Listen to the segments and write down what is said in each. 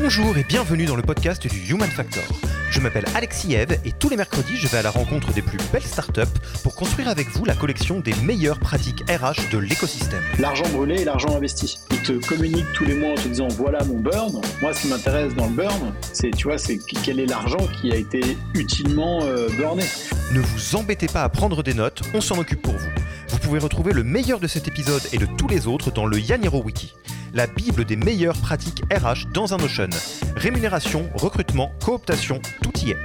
Bonjour et bienvenue dans le podcast du Human Factor. Je m'appelle Alexis Eve et tous les mercredis, je vais à la rencontre des plus belles startups pour construire avec vous la collection des meilleures pratiques RH de l'écosystème. L'argent brûlé et l'argent investi. Ils te communiquent tous les mois en te disant voilà mon burn. Moi, ce qui m'intéresse dans le burn, c'est tu vois, c'est quel est l'argent qui a été utilement euh, burné. Ne vous embêtez pas à prendre des notes, on s'en occupe pour vous. Vous pouvez retrouver le meilleur de cet épisode et de tous les autres dans le Yaniro Wiki la Bible des meilleures pratiques RH dans un Notion. Rémunération, recrutement, cooptation, tout y est.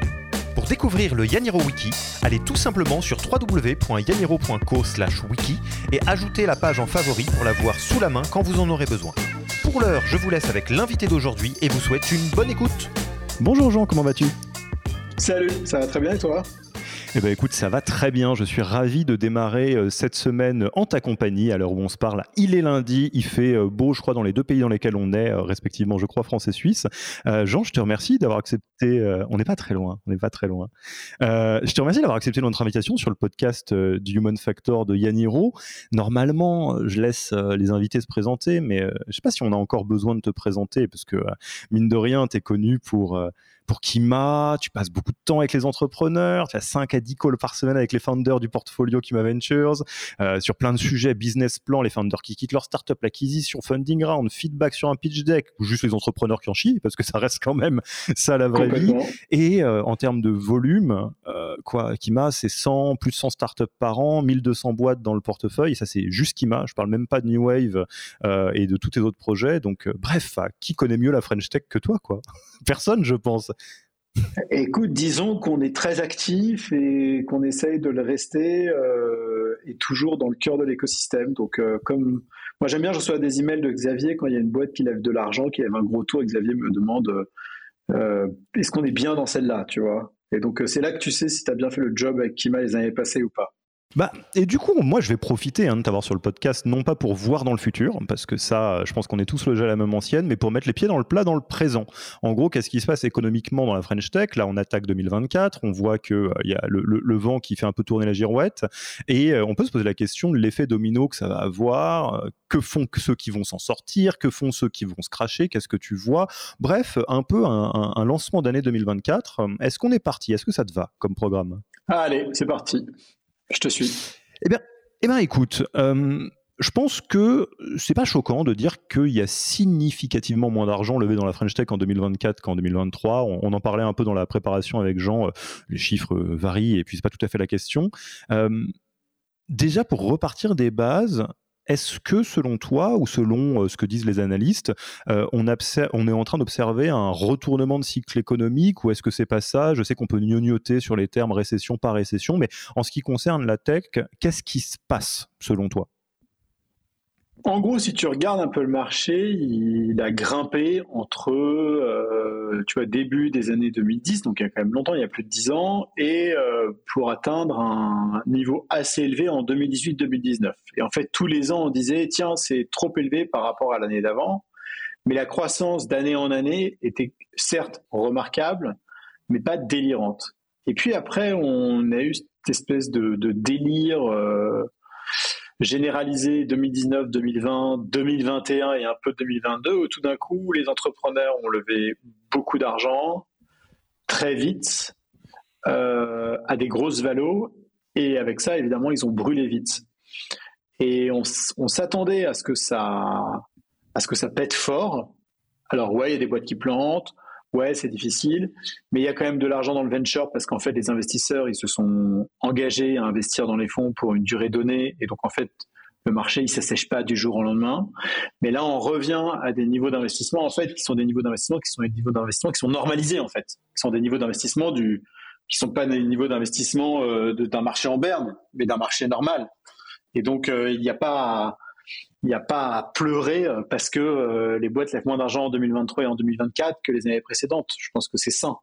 Pour découvrir le Yaniro Wiki, allez tout simplement sur www.yaniro.co/wiki et ajoutez la page en favori pour la voir sous la main quand vous en aurez besoin. Pour l'heure, je vous laisse avec l'invité d'aujourd'hui et vous souhaite une bonne écoute. Bonjour Jean, comment vas-tu? Salut, ça va très bien et toi? Eh ben écoute, ça va très bien. Je suis ravi de démarrer euh, cette semaine en ta compagnie. À l'heure où on se parle, il est lundi, il fait euh, beau, je crois, dans les deux pays dans lesquels on est, euh, respectivement, je crois, France et Suisse. Jean, je te remercie d'avoir accepté. on n'est pas très loin, on n'est pas très loin. je te remercie d'avoir accepté notre invitation sur le podcast du Human Factor de Yaniro. Normalement, je laisse les invités se présenter, mais je ne sais pas si on a encore besoin de te présenter, parce que mine de rien, tu es connu pour pour Kima, tu passes beaucoup de temps avec les entrepreneurs, tu as 5 à 10 calls par semaine avec les founders du portfolio Kima Ventures, euh, sur plein de sujets, business plan, les founders qui quittent leur startup, l'acquisition, funding round, feedback sur un pitch deck, ou juste les entrepreneurs qui en chient, parce que ça reste quand même ça la vraie vie. Et euh, en termes de volume, euh, quoi, Kima, c'est 100, plus de 100 startups par an, 1200 boîtes dans le portefeuille, et ça c'est juste Kima, je parle même pas de New Wave et de tous tes autres projets. Donc bref, qui connaît mieux la French Tech que toi, quoi? Personne, je pense. Écoute, disons qu'on est très actif et qu'on essaye de le rester euh, et toujours dans le cœur de l'écosystème. Donc, euh, comme moi j'aime bien, je reçois des emails de Xavier quand il y a une boîte qui lève de l'argent, qui lève un gros tour, et Xavier me demande euh, est-ce qu'on est bien dans celle-là, tu vois? Et donc c'est là que tu sais si tu as bien fait le job avec Kima les années passées ou pas. Bah, et du coup, moi, je vais profiter hein, de t'avoir sur le podcast, non pas pour voir dans le futur, parce que ça, je pense qu'on est tous logés à la même ancienne, mais pour mettre les pieds dans le plat dans le présent. En gros, qu'est-ce qui se passe économiquement dans la French Tech? Là, on attaque 2024, on voit qu'il euh, y a le, vent qui fait un peu tourner la girouette, et euh, on peut se poser la question de l'effet domino que ça va avoir, euh, que font ceux qui vont s'en sortir, que font ceux qui vont se cracher, qu'est-ce que tu vois? Bref, un peu un lancement d'année 2024. Est-ce qu'on est parti? Est-ce que ça te va comme programme? Allez, c'est parti. Je te suis. Eh bien, eh bien écoute, euh, je pense que c'est pas choquant de dire qu'il y a significativement moins d'argent levé dans la French Tech en 2024 qu'en 2023. On, en parlait un peu dans la préparation avec Jean. Euh, les chiffres varient et puis c'est pas tout à fait la question. Euh, déjà pour repartir des bases, est-ce que, selon toi, ou selon euh, ce que disent les analystes, euh, on, on, est en train d'observer un retournement de cycle économique, ou est-ce que c'est pas ça? Je sais qu'on peut gnognoter sur les termes récession par récession, mais en ce qui concerne la tech, qu'est-ce qui se passe, selon toi? En gros, si tu regardes un peu le marché, il a grimpé entre, euh, tu vois, début des années 2010, donc il y a quand même longtemps, il y a plus de 10 ans, et euh, pour atteindre un niveau assez élevé en 2018-2019. Et en fait, tous les ans, on disait, tiens, c'est trop élevé par rapport à l'année d'avant, mais la croissance d'année en année était certes remarquable, mais pas délirante. Et puis après, on a eu cette espèce de, délire euh, généralisé 2019, 2020, 2021 et un peu 2022, où tout d'un coup, les entrepreneurs ont levé beaucoup d'argent très vite euh, à des grosses valos, et avec ça, évidemment, ils ont brûlé vite. Et on, on s'attendait à ce que ça à ce que ça pète fort. Alors ouais, il y a des boîtes qui plantent, ouais, c'est difficile, mais il y a quand même de l'argent dans le venture parce qu'en fait, les investisseurs, ils se sont engagés à investir dans les fonds pour une durée donnée, et donc en fait, le marché, il s'assèche pas du jour au lendemain. Mais là, on revient à des niveaux d'investissement, en fait, qui sont des niveaux d'investissement qui sont des niveaux d'investissement qui sont normalisés, en fait, qui sont des niveaux d'investissement du, qui sont pas des niveaux d'investissement euh, d'un marché en berne, mais d'un marché normal. Et donc, euh, il n'y a pas, il n'y a pas à pleurer euh, parce que euh, les boîtes lèvent moins d'argent en 2023 et en 2024 que les années précédentes. Je pense que c'est sain.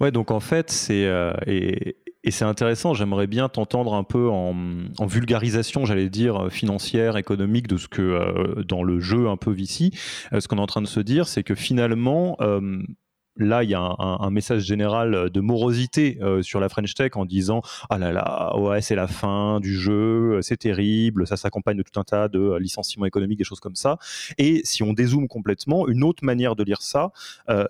Ouais, donc en fait, c'est euh, et, c'est intéressant. J'aimerais bien t'entendre un peu en, vulgarisation, j'allais dire financière, économique, de ce que dans le jeu un peu VC, ce qu'on est en train de se dire, c'est que finalement là, il y a un, message général euh, de morosité euh, sur la French Tech en disant ah là là, ouais, c'est la fin du jeu, euh, c'est terrible, ça s'accompagne de tout un tas de licenciements économiques, des choses comme ça. Et si on dézoome complètement, une autre manière de lire ça,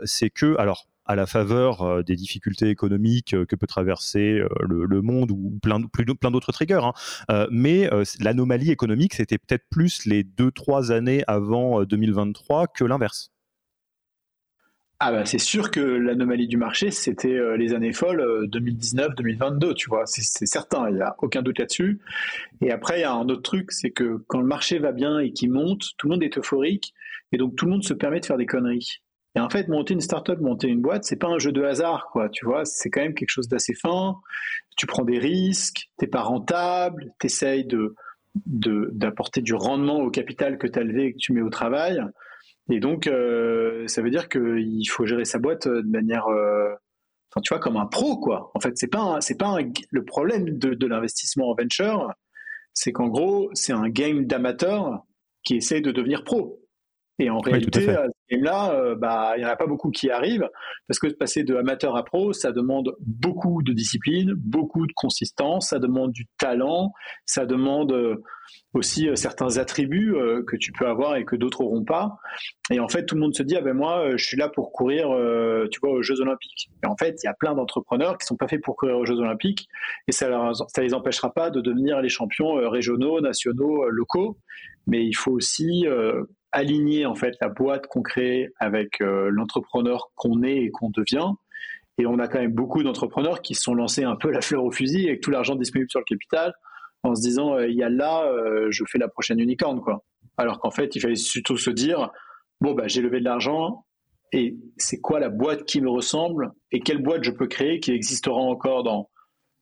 c'est que alors à la faveur des difficultés économiques que peut traverser le, monde ou plein, plein d'autres triggers. Hein. mais l'anomalie économique, c'était peut-être plus les deux, trois années avant 2023 que l'inverse. Ah bah c'est sûr que l'anomalie du marché, c'était euh, les années folles 2019-2022, euh, tu vois, c'est certain, il n'y a aucun doute là-dessus. Et après, il y a un autre truc, c'est que quand le marché va bien et qu'il monte, tout le monde est euphorique, et donc tout le monde se permet de faire des conneries. Et en fait, monter une startup, monter une boîte, c'est pas un jeu de hasard, quoi, tu vois, c'est quand même quelque chose d'assez fin, tu prends des risques, t'es pas rentable, t'essayes de d'apporter du rendement au capital que tu as levé et que tu mets au travail. Et donc, euh, ça veut dire qu'il faut gérer sa boîte de manière, euh, tu vois, comme un pro, quoi. En fait, c'est pas, c'est pas le problème de, l'investissement en venture, c'est qu'en gros, c'est un game d'amateur qui essaie de devenir pro. Et en réalité, à, ce game-là, euh, bah, il n'y en a pas beaucoup qui arrivent, parce que passer de amateur à pro, ça demande beaucoup de discipline, beaucoup de consistance, ça demande du talent, ça demande euh, aussi euh, certains attributs que tu peux avoir et que d'autres n'auront pas. Et en fait, tout le monde se dit, ah ben moi, je suis là pour courir, tu vois, aux Jeux Olympiques. Et en fait, il y a plein d'entrepreneurs qui sont pas faits pour courir aux Jeux Olympiques, et ça ne ça les empêchera pas de devenir les champions régionaux, nationaux, locaux. Mais il faut aussi aligner en fait la boîte qu'on crée avec euh, l'entrepreneur qu'on est et qu'on devient. Et on a quand même beaucoup d'entrepreneurs qui se sont lancés un peu la fleur au fusil avec tout l'argent disponible sur le capital en se disant euh, il y a là, euh, je fais la prochaine unicorn quoi. Alors qu'en fait, il fallait surtout se dire bon bah j'ai levé de l'argent et c'est quoi la boîte qui me ressemble et quelle boîte je peux créer qui existera encore dans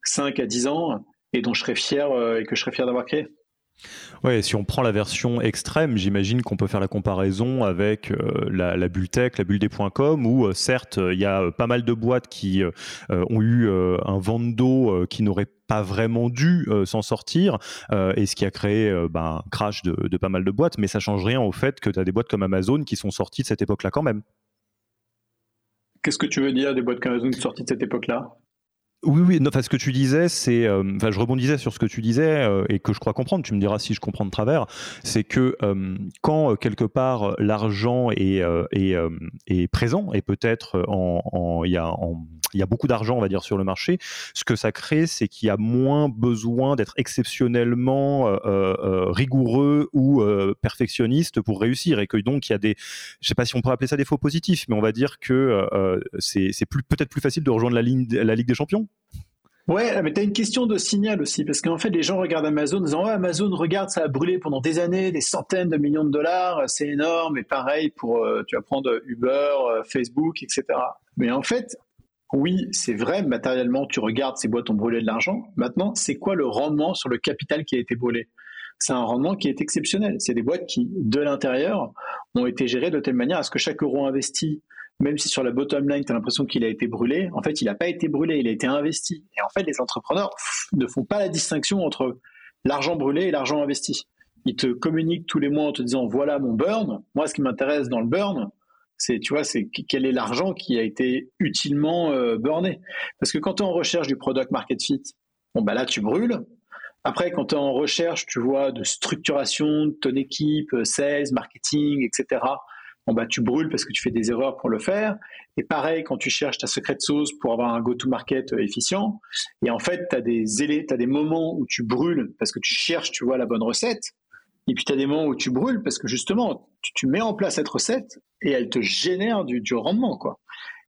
5 à 10 ans et dont je serais fier et que je serais fier d'avoir créé? Ouais, si on prend la version extrême, j'imagine qu'on peut faire la comparaison avec euh, la, la, bulle tech, la bulle des.com, où euh, certes, il y a euh, pas mal de boîtes qui ont eu un vent d'eau qui n'aurait pas vraiment dû s'en sortir, et ce qui a créé ben, un crash de, pas mal de boîtes, mais ça change rien au fait que tu as des boîtes comme Amazon qui sont sorties de cette époque-là quand même. Qu'est-ce que tu veux dire des boîtes comme Amazon sorties de cette époque-là? Oui, oui, enfin, ce que tu disais, c'est, euh, enfin, je rebondissais sur ce que tu disais euh, et que je crois comprendre. Tu me diras si je comprends de travers. C'est que euh, quand quelque part l'argent est, est, est, présent et peut-être en, il y y a beaucoup d'argent, on va dire, sur le marché. Ce que ça crée, c'est qu'il y a moins besoin d'être exceptionnellement euh, euh, rigoureux ou euh, perfectionniste pour réussir, et que donc il y a des, je sais pas si on peut appeler ça des faux positifs, mais on va dire que c'est peut-être plus facile de rejoindre la, ligne, la Ligue des Champions. Ouais, mais tu as une question de signal aussi, parce qu'en fait, les gens regardent Amazon en disant ouais, Amazon, regarde, ça a brûlé pendant des années, des centaines de millions de dollars, c'est énorme, et pareil pour, tu vas prendre Uber, Facebook, etc. Mais en fait, oui, c'est vrai, matériellement, tu regardes, ces boîtes ont brûlé de l'argent. Maintenant, c'est quoi le rendement sur le capital qui a été brûlé? C'est un rendement qui est exceptionnel. C'est des boîtes qui, de l'intérieur, ont été gérées de telle manière à ce que chaque euro investi, même si sur la bottom line, tu as l'impression qu'il a été brûlé, en fait, il n'a pas été brûlé, il a été investi. Et en fait, les entrepreneurs ne font pas la distinction entre l'argent brûlé et l'argent investi. Ils te communiquent tous les mois en te disant, voilà mon burn. Moi, ce qui m'intéresse dans le burn, C'est, tu vois, c'est quel est l'argent qui a été utilement euh, burné. Parce que quand tu es en recherche du product market fit, bon, bah là, tu brûles. Après, quand tu es en recherche, tu vois, de structuration de ton équipe, euh, sales, marketing, etc., bah, tu brûles parce que tu fais des erreurs pour le faire. Et pareil, quand tu cherches ta secrète sauce pour avoir un go-to-market euh, efficient, et en fait, tu as des, as des moments où tu brûles parce que tu cherches, tu vois, la bonne recette. Et puis tu as des moments où tu brûles parce que justement, tu, mets en place cette recette et elle te génère du, du rendement. quoi.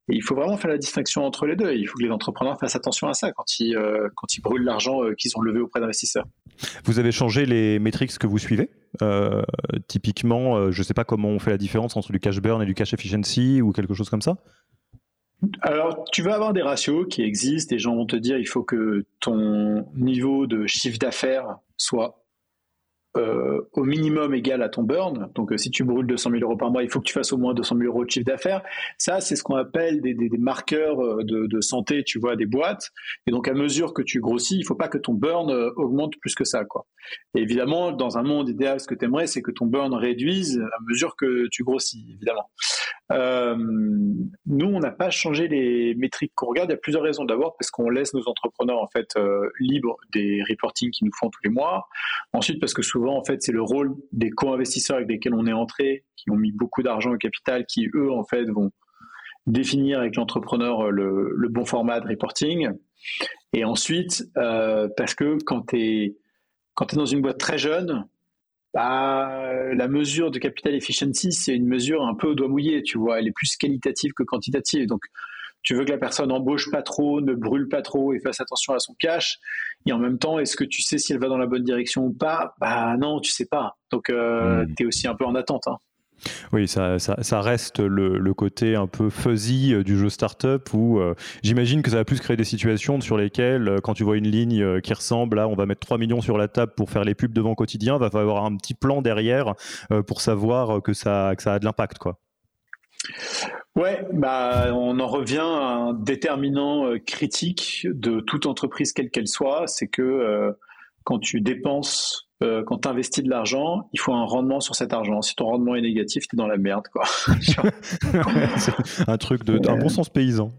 Et il faut vraiment faire la distinction entre les deux. il faut que les entrepreneurs fassent attention à ça quand ils, euh, quand ils brûlent l'argent euh, qu'ils ont levé auprès d'investisseurs. Vous avez changé les métriques que vous suivez euh, Typiquement, je ne sais pas comment on fait la différence entre du cash burn et du cash efficiency ou quelque chose comme ça? Alors, tu vas avoir des ratios qui existent. Les gens vont te dire il faut que ton niveau de chiffre d'affaires soit euh, au minimum égal à ton burn. Donc, euh, si tu brûles 200 000 euros par mois, il faut que tu fasses au moins 200 000 euros de chiffre d'affaires. Ça, c'est ce qu'on appelle des, des, marqueurs euh, de, santé, tu vois, des boîtes. Et donc, à mesure que tu grossis, il faut pas que ton burn augmente plus que ça, quoi. Et évidemment, dans un monde idéal, ce que tu aimerais, c'est que ton burn réduise à mesure que tu grossis, évidemment. Nous, on n'a pas changé les métriques qu'on regarde. Il y a plusieurs raisons. D'abord, parce qu'on laisse nos entrepreneurs en fait libres des reportings qu'ils nous font tous les mois. Ensuite, parce que souvent, en fait, c'est le rôle des co-investisseurs avec lesquels on est entré, qui ont mis beaucoup d'argent au capital, qui eux, en fait, vont définir avec l'entrepreneur le, le, bon format de reporting. Et ensuite, euh, parce que quand tu es dans une boîte très jeune, bah, la mesure de capital efficiency, c'est une mesure un peu au doigt mouillé, tu vois. Elle est plus qualitative que quantitative. Donc, tu veux que la personne embauche pas trop, ne brûle pas trop et fasse attention à son cash. Et en même temps, est-ce que tu sais si elle va dans la bonne direction ou pas? Bah non, tu sais pas. Donc, euh, hmm. tu es aussi un peu en attente. Hein. Oui, ça, ça, reste le, côté un peu fuzzy euh, du jeu startup où euh, j'imagine que ça va plus créer des situations sur lesquelles, euh, quand tu vois une ligne qui ressemble à on va mettre 3 millions sur la table pour faire les pubs devant quotidien, va falloir un petit plan derrière pour savoir que ça, que ça a de l'impact. quoi. Ouais, bah, on en revient à un déterminant critique de toute entreprise, quelle qu'elle soit, c'est que quand tu dépenses euh, quand tu investis de l'argent, il faut un rendement sur cet argent. Si ton rendement est négatif, tu es dans la merde. Quoi. un truc de, un bon sens paysan.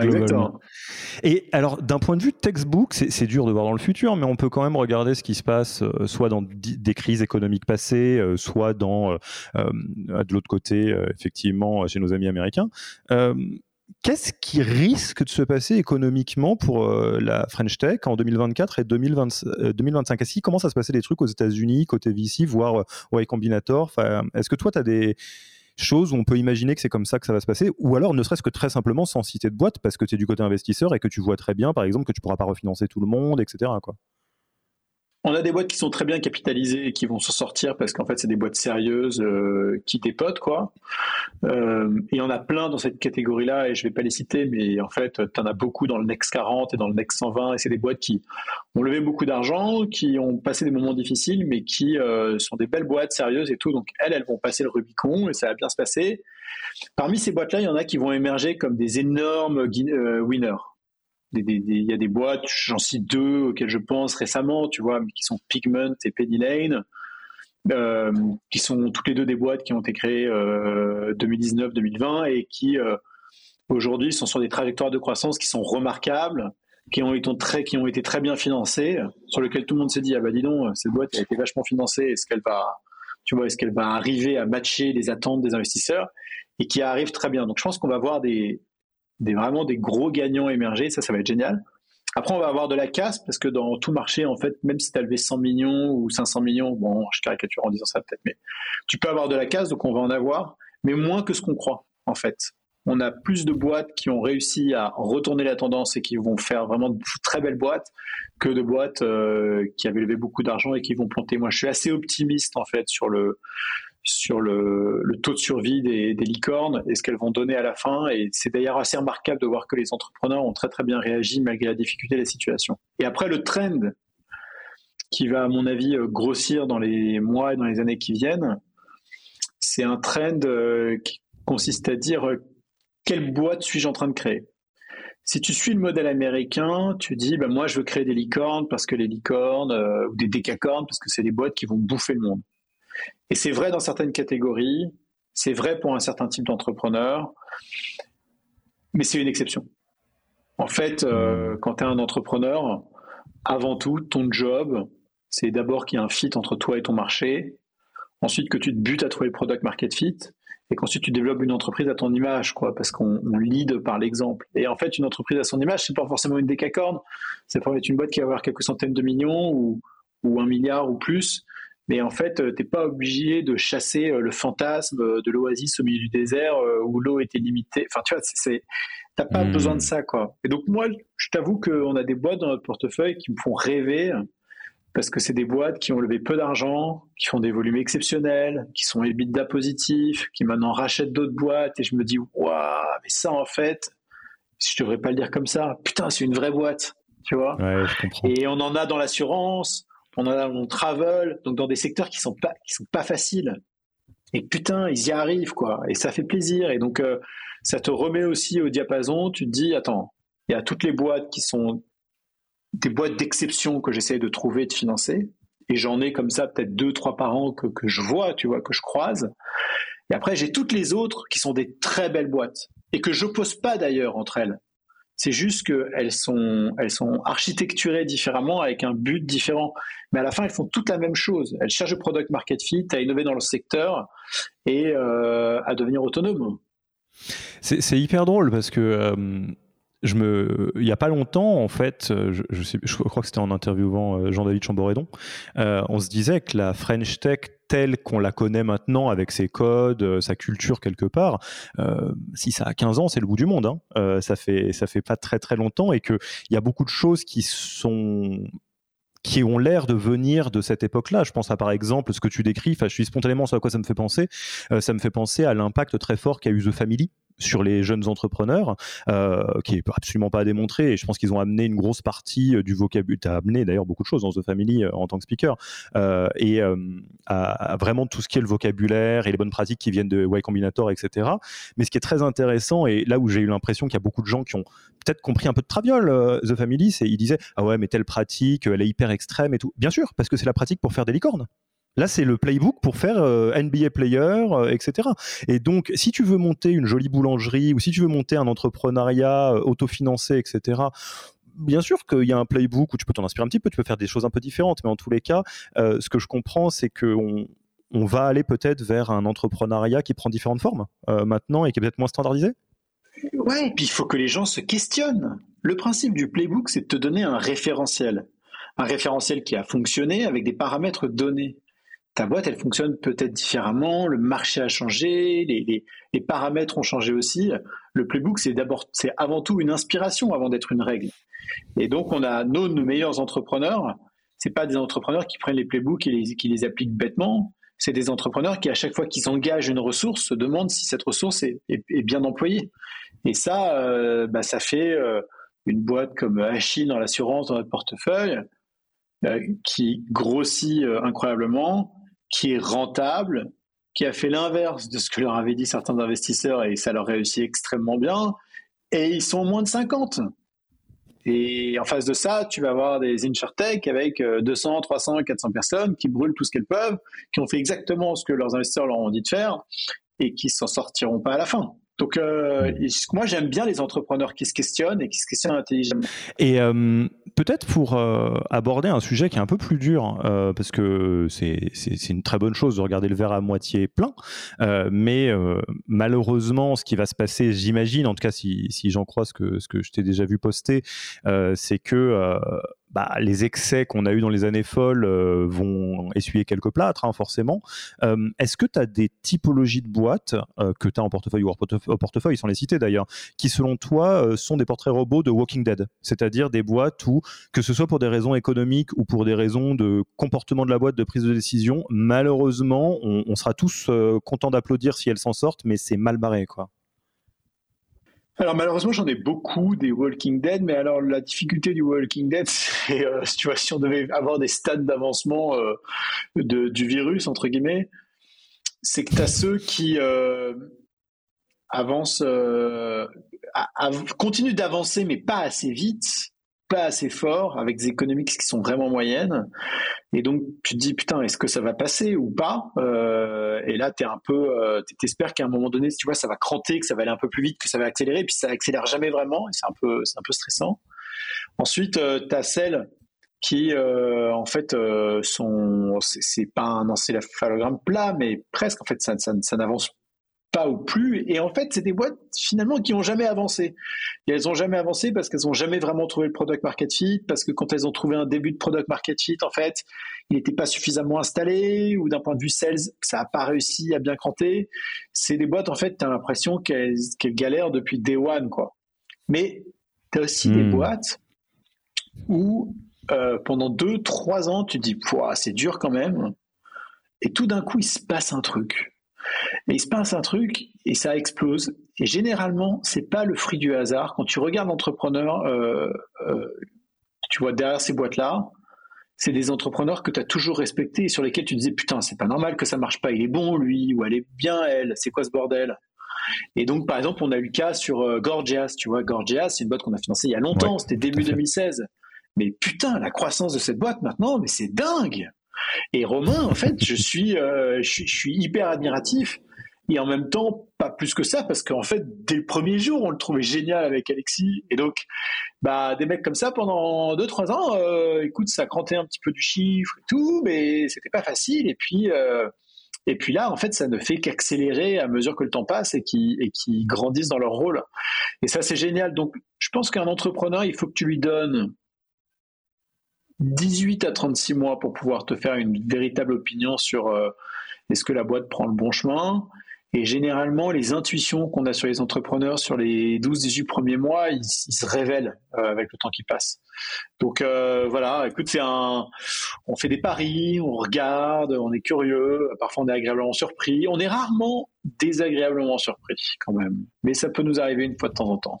exactement. Et alors, d'un point de vue textbook, c'est dur de voir dans le futur, mais on peut quand même regarder ce qui se passe euh, soit dans des crises économiques passées, euh, soit dans, de l'autre côté, effectivement, chez nos amis américains qu'est-ce qui risque de se passer économiquement pour euh, la French Tech en 2024 et 2020, 2025 Est-ce qu'il commence à se passer des trucs aux États-Unis, côté VC, voire euh, Y Combinator? Est-ce que toi, tu as des choses où on peut imaginer que c'est comme ça que ça va se passer? Ou alors, ne serait-ce que très simplement sans citer de boîte, parce que tu es du côté investisseur et que tu vois très bien, par exemple, que tu pourras pas refinancer tout le monde, etc. On a des boîtes qui sont très bien capitalisées et qui vont s'en sortir parce qu'en fait, c'est des boîtes sérieuses euh, qui dépotent, quoi. Euh, et on a plein dans cette catégorie-là, et je vais pas les citer, mais en fait, tu en as beaucoup dans le Next 40 et dans le Next 120, et c'est des boîtes qui ont levé beaucoup d'argent, qui ont passé des moments difficiles, mais qui euh, sont des belles boîtes sérieuses et tout. Donc, elles, elles vont passer le Rubicon et ça va bien se passer. Parmi ces boîtes-là, il y en a qui vont émerger comme des énormes winners il y a des boîtes, j'en cite deux auxquelles je pense récemment, tu vois, qui sont Pigment et Penny Lane, euh, qui sont toutes les deux des boîtes qui ont été créées euh, 2019-2020 et qui euh, aujourd'hui sont sur des trajectoires de croissance qui sont remarquables, qui ont été très, qui ont été très bien financées, sur lesquelles tout le monde s'est dit ah bah dis donc cette boîte a été vachement financée, est-ce qu'elle va, est-ce va arriver à matcher les attentes des investisseurs? et qui arrive très bien. Donc je pense qu'on va voir des des, vraiment des gros gagnants émerger. Ça, ça va être génial. Après, on va avoir de la casse parce que dans tout marché, en fait, même si tu as levé 100 millions ou 500 millions, bon, je caricature en disant ça peut-être, mais tu peux avoir de la casse, donc on va en avoir, mais moins que ce qu'on croit, en fait. On a plus de boîtes qui ont réussi à retourner la tendance et qui vont faire vraiment de très belles boîtes que de boîtes euh, qui avaient levé beaucoup d'argent et qui vont planter. Moi, je suis assez optimiste, en fait, sur le, sur le, taux de survie des, licornes et ce qu'elles vont donner à la fin. Et c'est d'ailleurs assez remarquable de voir que les entrepreneurs ont très très bien réagi malgré la difficulté de la situation. Et après, le trend qui va, à mon avis, euh, grossir dans les mois et dans les années qui viennent, c'est un trend euh, qui consiste à dire euh, quelle boîte suis-je en train de créer? Si tu suis le modèle américain, tu dis, ben moi, je veux créer des licornes parce que les licornes, ou des décacornes parce que c'est des boîtes qui vont bouffer le monde. Et c'est vrai dans certaines catégories, c'est vrai pour un certain type d'entrepreneur, mais c'est une exception. En fait, euh, hmm. quand tu es un entrepreneur, avant tout, ton job, c'est d'abord qu'il y ait un fit entre toi et ton marché, ensuite que tu te butes à trouver le product market fit, et qu'ensuite tu développes une entreprise à ton image, quoi, parce qu'on lead par l'exemple. Et en fait, une entreprise à son image, c'est pas forcément une décacorne, c'est peut être une boîte qui va avoir quelques centaines de millions ou, ou un milliard ou plus, mais en fait, tu n'es pas obligé de chasser euh, le fantasme de l'oasis au milieu du désert euh, où l'eau était limitée. Enfin, tu vois, c'est, t'as pas hmm. besoin de ça, quoi. Et donc moi, je t'avoue qu'on a des boîtes dans notre portefeuille qui me font rêver parce que c'est des boîtes qui ont levé peu d'argent, qui font des volumes exceptionnels, qui sont EBITDA positifs, qui maintenant rachètent d'autres boîtes et je me dis waouh, mais ça en fait, je devrais pas le dire comme ça. Putain, c'est une vraie boîte, tu vois. Ouais, je comprends. Et on en a dans l'assurance, on en a dans travel, donc dans des secteurs qui sont pas qui sont pas faciles. Et putain, ils y arrivent quoi, et ça fait plaisir. Et donc euh, ça te remet aussi au diapason. Tu te dis attends, il y a toutes les boîtes qui sont des boîtes d'exception que j'essaie de trouver et de financer. Et j'en ai comme ça peut-être deux, trois par an que, que je vois, tu vois, que je croise. Et après, j'ai toutes les autres qui sont des très belles boîtes et que je pose pas d'ailleurs entre elles. C'est juste qu'elles sont, elles sont architecturées différemment avec un but différent. Mais à la fin, elles font toutes la même chose. Elles cherchent le product market fit, à innover dans le secteur et euh, à devenir autonomes. C'est hyper drôle parce que euh, n'y a pas longtemps, en fait, euh, je, crois que c'était en interviewant euh, Jean-David Chamboredon, euh, on se disait que la French Tech telle qu'on la connaît maintenant avec ses codes, sa culture quelque part, euh, si ça a 15 ans, c'est le bout du monde. Hein. Euh, ça fait ça fait pas très très longtemps et qu'il y a beaucoup de choses qui sont qui ont l'air de venir de cette époque-là. Je pense à par exemple ce que tu décris, enfin je suis spontanément sur quoi ça me fait penser, euh, ça me fait penser à l'impact très fort qu'a eu The Family sur les jeunes entrepreneurs, euh, qui est absolument pas à démontrer. Et je pense qu'ils ont amené une grosse partie euh, du vocabulaire. Tu as amené d'ailleurs beaucoup de choses dans The Family euh, en tant que speaker. Et à, vraiment tout ce qui est le vocabulaire et les bonnes pratiques qui viennent de Y Combinator, etc. Mais ce qui est très intéressant, et là où j'ai eu l'impression qu'il y a beaucoup de gens qui ont peut-être compris un peu de traviole, The Family, c'est ils disaient Ah ouais, mais telle pratique, elle est hyper extrême et tout. Bien sûr, parce que c'est la pratique pour faire des licornes. Là, c'est le playbook pour faire euh, NBA player, euh, etc. Et donc, si tu veux monter une jolie boulangerie ou si tu veux monter un entrepreneuriat euh, autofinancé, etc., bien sûr qu'il y a un playbook où tu peux t'en inspirer un petit peu, tu peux faire des choses un peu différentes, mais en tous les cas, euh, ce que je comprends, c'est qu'on on va aller peut-être vers un entrepreneuriat qui prend différentes formes euh, maintenant et qui est peut-être moins standardisé. Ouais, et puis il faut que les gens se questionnent. Le principe du playbook, c'est de te donner un référentiel. Un référentiel qui a fonctionné avec des paramètres donnés ta boîte, elle fonctionne peut-être différemment, le marché a changé, les, paramètres ont changé aussi. Le playbook, c'est d'abord, c'est avant tout une inspiration avant d'être une règle. Et donc, on a nos, meilleurs entrepreneurs. C'est pas des entrepreneurs qui prennent les playbooks et les, qui les appliquent bêtement. C'est des entrepreneurs qui, à chaque fois qu'ils engagent une ressource, se demandent si cette ressource est, bien employée. Et ça, euh, bah, ça fait euh, une boîte comme Achille dans l'assurance, dans notre portefeuille, euh, qui grossit incroyablement, qui est rentable, qui a fait l'inverse de ce que leur avaient dit certains investisseurs et ça leur réussit extrêmement bien, et ils sont moins de 50. Et en face de ça, tu vas avoir des InsurTech avec 200, 300, 400 personnes qui brûlent tout ce qu'elles peuvent, qui ont fait exactement ce que leurs investisseurs leur ont dit de faire et qui s'en sortiront pas à la fin. Donc, euh, moi, j'aime bien les entrepreneurs qui se questionnent et qui se questionnent intelligemment. Et euh, peut-être pour euh, aborder un sujet qui est un peu plus dur, euh, parce que c'est une très bonne chose de regarder le verre à moitié plein, euh, mais malheureusement, ce qui va se passer, j'imagine, en tout cas si, si j'en crois ce que, ce que je t'ai déjà vu poster, c'est que bah, les excès qu'on a eu dans les années folles euh, vont essuyer quelques plâtres, hein, forcément. Euh, Est-ce que tu as des typologies de boîtes euh, que tu as en portefeuille ou en portefeuille, sans les citer d'ailleurs, qui selon toi sont des portraits robots de Walking Dead? C'est-à-dire des boîtes où, que ce soit pour des raisons économiques ou pour des raisons de comportement de la boîte, de prise de décision, malheureusement, on, on sera tous contents d'applaudir si elles s'en sortent, mais c'est mal barré, quoi. Alors malheureusement, j'en ai beaucoup des Walking Dead, mais alors la difficulté du Walking Dead, c'est euh, si, on devait avoir des stades d'avancement euh, du virus, entre guillemets, c'est que tu as ceux qui euh, avancent, continuent d'avancer, mais pas assez vite, pas assez fort, avec des économiques qui sont vraiment moyennes. Et donc, tu te dis, putain, est-ce que ça va passer ou pas? Euh, Et là, tu es un peu, euh, t'espères qu'à un moment donné, tu vois, ça va cranter, que ça va aller un peu plus vite, que ça va accélérer, puis ça accélère jamais vraiment, et c'est un peu, un peu stressant. Ensuite, euh, tu as celles qui, euh, en fait, euh, sont, c'est pas un encéphalogramme plat, mais presque, en fait, ça, ça, ça n'avance pas ou plus. Et en fait, c'est des boîtes finalement qui n'ont jamais avancé. Et elles n'ont jamais avancé parce qu'elles n'ont jamais vraiment trouvé le product market fit, parce que quand elles ont trouvé un début de product market fit, en fait, il n'était pas suffisamment installé, ou d'un point de vue sales, ça n'a pas réussi à bien cranter. C'est des boîtes, en fait, tu as l'impression qu'elles galèrent depuis day one, quoi. Mais tu as aussi des hmm. boîtes où euh, pendant deux, trois ans, tu te dis, c'est dur quand même. Et tout d'un coup, il se passe un truc mais il se passe un truc et ça explose. Et généralement, c'est pas le fruit du hasard. Quand tu regardes l'entrepreneur, euh, euh, tu vois derrière ces boîtes-là, c'est des entrepreneurs que tu as toujours respectés et sur lesquels tu disais putain, c'est pas normal que ça marche pas. Il est bon lui ou elle est bien elle. C'est quoi ce bordel? Et donc par exemple, on a eu le cas sur euh, Gorgias. Tu vois, Gorgias, c'est une boîte qu'on a financée il y a longtemps. C'était début 2016. Mais putain, la croissance de cette boîte maintenant, mais c'est dingue. Et Romain, en fait, je suis, euh, je, suis hyper admiratif. Et en même temps, pas plus que ça, parce qu'en fait, dès le premier jour, on le trouvait génial avec Alexis. Et donc, bah, des mecs comme ça, pendant 2-3 ans, euh, écoute, ça crantait un petit peu du chiffre et tout, mais c'était pas facile. Et puis, euh, et puis là, en fait, ça ne fait qu'accélérer à mesure que le temps passe et qui et qui grandissent dans leur rôle. Et ça, c'est génial. Donc, je pense qu'un entrepreneur, il faut que tu lui donnes 18 à 36 mois pour pouvoir te faire une véritable opinion sur euh, est-ce que la boîte prend le bon chemin. Et généralement, les intuitions qu'on a sur les entrepreneurs sur les 12-18 premiers mois, ils, se révèlent euh, avec le temps qui passe. Donc euh, voilà, écoute, c'est un, on fait des paris, on regarde, on est curieux, parfois on est agréablement surpris, on est rarement désagréablement surpris quand même, mais ça peut nous arriver une fois de temps en temps.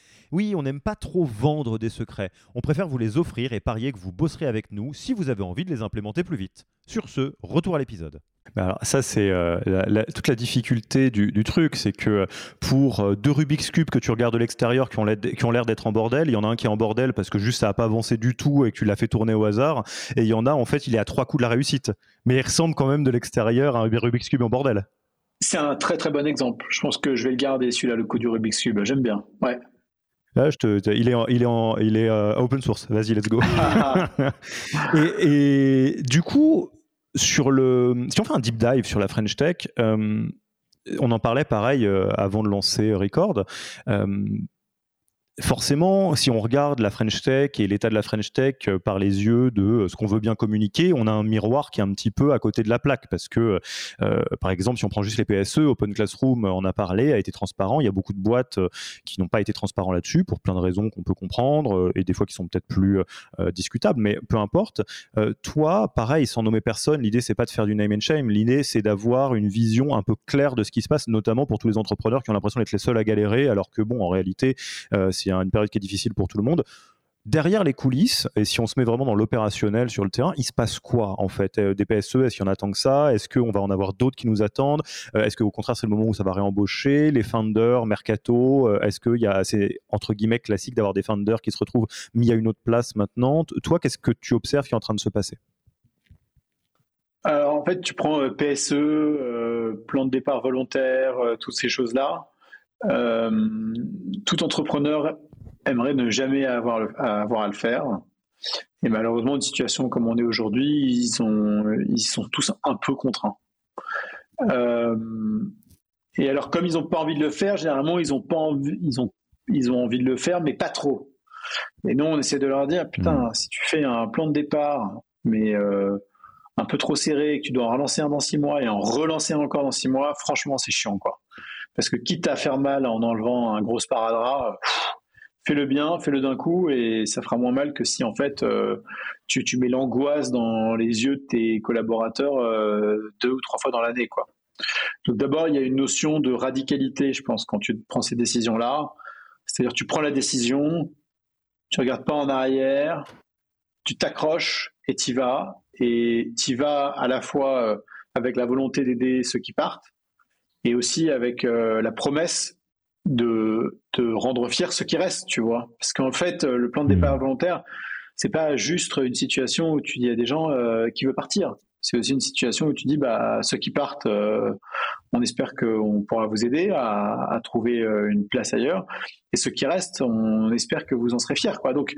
Oui, on n'aime pas trop vendre des secrets. On préfère vous les offrir et parier que vous bosserez avec nous si vous avez envie de les implémenter plus vite. Sur ce, retour à l'épisode. Bah alors ça c'est euh, toute la difficulté du, truc, c'est que pour euh, deux Rubik's Cube que tu regardes de l'extérieur qui ont l'air d'être en bordel, il y en a un qui est en bordel parce que juste ça n'a pas avancé du tout et que tu l'as fait tourner au hasard, et il y en a en fait il est à trois coups de la réussite, mais il ressemble quand même de l'extérieur à un Rubik's Cube en bordel. C'est un très très bon exemple. Je pense que je vais le garder celui-là, le coup du Rubik's Cube. J'aime bien. Ouais. Là, je te, il est, il est, en, il est euh, open source. Vas-y, let's go. et, et, du coup, sur le, si on fait un deep dive sur la French Tech, euh, on en parlait pareil euh, avant de lancer Record. Forcément, si on regarde la French Tech et l'état de la French Tech euh, par les yeux de euh, ce qu'on veut bien communiquer, on a un miroir qui est un petit peu à côté de la plaque parce que, euh, par exemple, si on prend juste les PSE, Open Classroom en a parlé, a été transparent. Il y a beaucoup de boîtes qui n'ont pas été transparents là-dessus pour plein de raisons qu'on peut comprendre et des fois qui sont peut-être plus discutables, mais peu importe. toi, pareil, sans nommer personne, l'idée c'est pas de faire du name and shame, l'idée c'est d'avoir une vision un peu claire de ce qui se passe, notamment pour tous les entrepreneurs qui ont l'impression d'être les seuls à galérer, alors que bon, en réalité, c'est une période qui est difficile pour tout le monde. Derrière les coulisses, et si on se met vraiment dans l'opérationnel sur le terrain, il se passe quoi en fait? Euh, Des PSE, est-ce qu'il y en a tant que ça? Est-ce qu'on va en avoir d'autres qui nous attendent? Euh, Est-ce qu'au contraire c'est le moment où ça va réembaucher? Les founders, mercato euh, Est-ce qu'il y a assez entre guillemets classique d'avoir des founders qui se retrouvent mis à une autre place maintenant? Toi, qu'est-ce que tu observes qui est en train de se passer? En fait, tu prends PSE, plan de départ volontaire, toutes ces choses-là. Tout entrepreneur aimerait ne jamais avoir, à avoir à le faire. Et malheureusement, une situation comme on est aujourd'hui, ils sont, ils sont tous un peu contraints. Euh, et alors, comme ils n'ont pas envie de le faire, généralement, ils ont, pas envie, ils, ont, ils ont envie de le faire, mais pas trop. Et nous, on essaie de leur dire, putain, mmh. si tu fais un plan de départ, mais euh, un peu trop serré, que tu dois en relancer un dans six mois et en relancer encore dans six mois, franchement, c'est chiant, quoi. Parce que quitte à faire mal en enlevant un gros sparadrap, fais-le bien, fais-le d'un coup et ça fera moins mal que si en fait tu, tu, mets l'angoisse dans les yeux de tes collaborateurs deux ou trois fois dans l'année. Donc d'abord, il y a une notion de radicalité, je pense, quand tu prends ces décisions-là. C'est-à-dire tu prends la décision, tu regardes pas en arrière, tu t'accroches et tu vas. Et tu vas à la fois euh, avec la volonté d'aider ceux qui partent et aussi avec euh, la promesse de, de rendre fiers ceux qui restent, tu vois. Parce qu'en fait, le plan de départ mmh. volontaire, c'est pas juste une situation où tu dis à des gens euh, qui veulent partir c'est aussi une situation où tu dis bah ceux qui partent, euh, on espère qu'on pourra vous aider à, trouver euh, une place ailleurs, et ceux qui restent, on espère que vous en serez fiers. Donc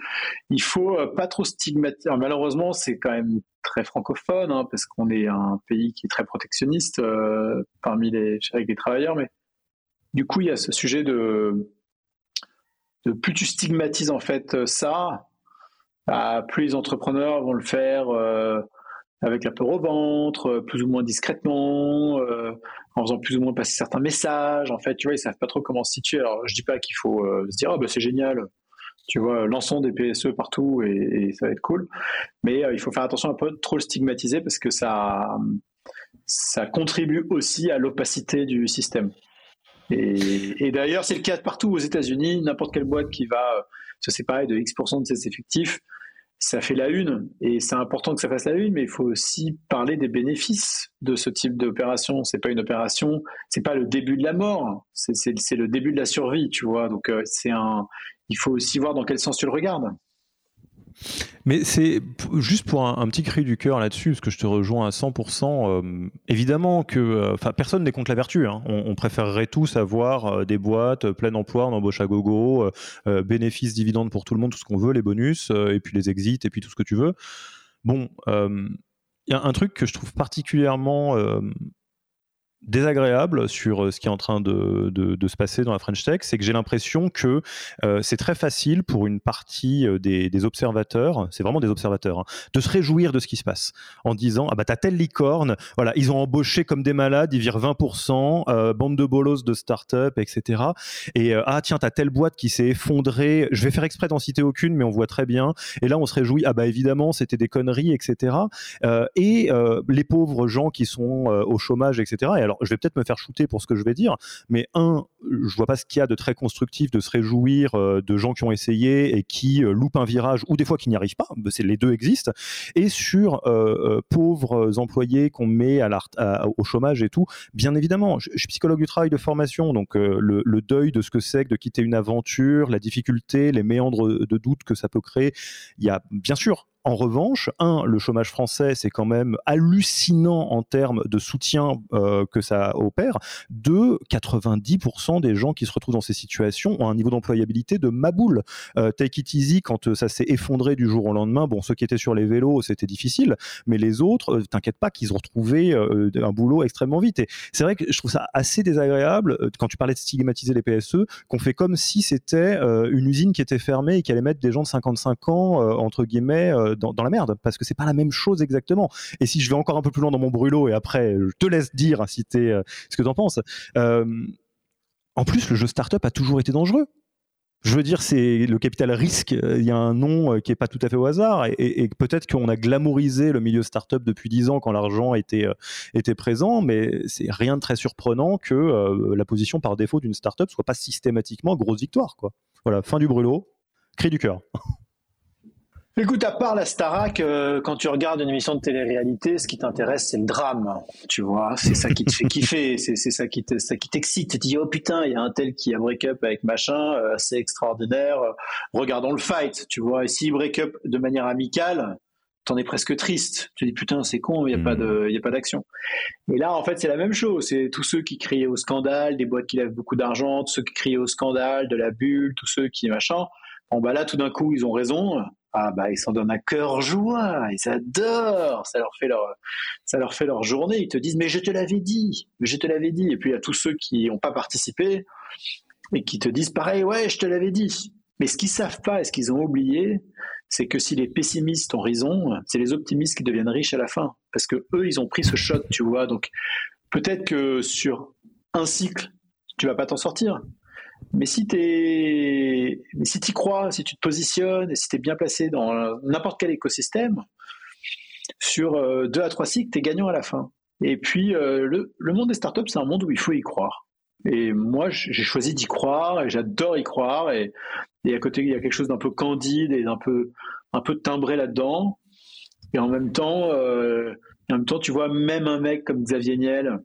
il faut euh, pas trop stigmatiser. malheureusement, c'est quand même très francophone hein, parce qu'on est un pays qui est très protectionniste parmi les avec les travailleurs, mais du coup il y a ce sujet de, plus tu stigmatises en fait ça, plus les entrepreneurs vont le faire avec la peur au ventre, euh, plus ou moins discrètement, euh, en faisant plus ou moins passer certains messages. En fait, tu vois, ils savent pas trop comment se situer. Alors, je dis pas qu'il faut euh, se dire, ah, bah, c'est génial, tu vois, lançons des PSE partout et, ça va être cool. Mais il faut faire attention à pas trop le stigmatiser parce que ça, ça contribue aussi à l'opacité du système. Et d'ailleurs, c'est le cas partout aux États-Unis. N'importe quelle boîte qui va se séparer de X% de ses effectifs ça fait la une et c'est important que ça fasse la une, mais il faut aussi parler des bénéfices de ce type d'opération. C'est pas une opération, c'est pas le début de la mort, c'est le début de la survie, tu vois. Donc euh, c'est un, il faut aussi voir dans quel sens tu le regardes. Mais c'est juste pour un, petit cri du cœur là-dessus, parce que je te rejoins à 100%. Euh, évidemment que euh, personne n'est contre la vertu. Hein. On, préférerait tous avoir euh, des boîtes plein emploi, on embauche à gogo, bénéfices, dividendes pour tout le monde, tout ce qu'on veut, les bonus, et puis les exits, et puis tout ce que tu veux. Bon, il y a un truc que je trouve particulièrement désagréable sur euh, ce qui est en train de, se passer dans la French Tech, c'est que j'ai l'impression que euh, c'est très facile pour une partie euh, des, des observateurs, c'est vraiment des observateurs, hein, de se réjouir de ce qui se passe en disant ah bah t'as telle licorne, voilà ils ont embauché comme des malades, ils virent 20%, bande de bolos de start-up, etc. Et ah tiens t'as telle boîte qui s'est effondrée, je vais faire exprès d'en citer aucune, mais on voit très bien. Et là on se réjouit ah bah évidemment c'était des conneries, etc. et les pauvres gens qui sont au chômage, etc. Et alors je vais peut-être me faire shooter pour ce que je vais dire, mais un, je vois pas ce qu'il y a de très constructif de se réjouir euh, de gens qui ont essayé et qui euh, loupent un virage ou des fois qui n'y arrivent pas. C'est les deux existent. Et sur euh, pauvres employés qu'on met au chômage et tout, bien évidemment, je, suis psychologue du travail de formation, donc le, le, deuil de ce que c'est que de quitter une aventure, la difficulté, les méandres de doute que ça peut créer. Il y a bien sûr en revanche, un, le chômage français, c'est quand même hallucinant en termes de soutien euh, que ça opère. Deux, 90% des gens qui se retrouvent dans ces situations ont un niveau d'employabilité de maboule. Euh, take it easy, quand euh, ça s'est effondré du jour au lendemain, bon, ceux qui étaient sur les vélos, c'était difficile, mais les autres, t'inquiète pas qu'ils ont retrouvé un boulot extrêmement vite. Et c'est vrai que je trouve ça assez désagréable, quand tu parlais de stigmatiser les PSE, qu'on fait comme si c'était une usine qui était fermée et qui allait mettre des gens de 55 ans, entre guillemets, dans, la merde parce que c'est pas la même chose exactement. Et si je vais encore un peu plus loin dans mon brûlot et après je te laisse dire si euh, ce que tu en penses. Euh, en plus, le jeu startup a toujours été dangereux. Je veux dire, c'est le capital risque. Il y a un nom euh, qui est pas tout à fait au hasard, et, peut-être qu'on a glamourisé le milieu startup depuis dix ans quand l'argent était était présent, mais c'est rien de très surprenant que la position par défaut d'une startup soit pas systématiquement grosse victoire. Quoi. Voilà, fin du brûlot, cri du cœur. Écoute, à part la Starac, euh, quand tu regardes une émission de télé-réalité, ce qui t'intéresse, c'est le drame. Tu vois, c'est ça qui te fait kiffer, c'est ça qui t'excite. Tu te dis, oh putain, il y a un tel qui a break-up avec machin, euh, c'est extraordinaire. regardons le fight, tu vois. Et s'il break-up de manière amicale, t'en es presque triste. Tu te dis, putain, c'est con, il n'y a, pas de, y a pas d'action. Et là, en fait, c'est la même chose. C'est tous ceux qui criaient au scandale, des boîtes qui lèvent beaucoup d'argent, tous ceux qui criaient au scandale, de la bulle, tous ceux qui machin. Bon, bah là, tout d'un coup, ils ont raison ah bah ils s'en donnent à cœur joie, ils adorent, ça leur fait leur ça leur fait leur journée, ils te disent mais je te l'avais dit, je te l'avais dit et puis a tous ceux qui n'ont pas participé et qui te disent pareil ouais, je te l'avais dit. Mais ce qu'ils savent pas et ce qu'ils ont oublié, c'est que si les pessimistes ont raison, c'est les optimistes qui deviennent riches à la fin parce que eux ils ont pris ce shot, tu vois. Donc peut-être que sur un cycle, tu vas pas t'en sortir, Mais si tu si y crois, si tu te positionnes et si tu es bien placé dans n'importe quel écosystème, sur euh, deux à trois cycles, tu es gagnant à la fin. Et puis, euh, le, monde des startups, c'est un monde où il faut y croire. Et moi, j'ai choisi d'y croire et j'adore y croire. Et, et, à côté, il y a quelque chose d'un peu candide et d'un peu, un peu timbré là-dedans. Et en même temps, euh, en même temps, tu vois, même un mec comme Xavier Niel,